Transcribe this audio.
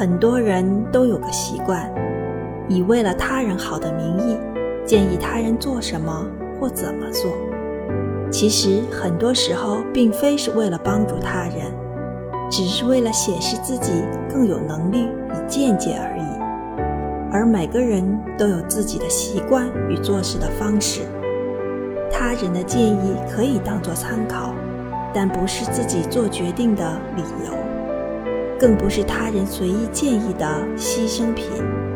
很多人都有个习惯，以为了他人好的名义，建议他人做什么或怎么做。其实很多时候并非是为了帮助他人，只是为了显示自己更有能力与见解而已。而每个人都有自己的习惯与做事的方式，他人的建议可以当作参考，但不是自己做决定的理由，更不是他人随意建议的牺牲品。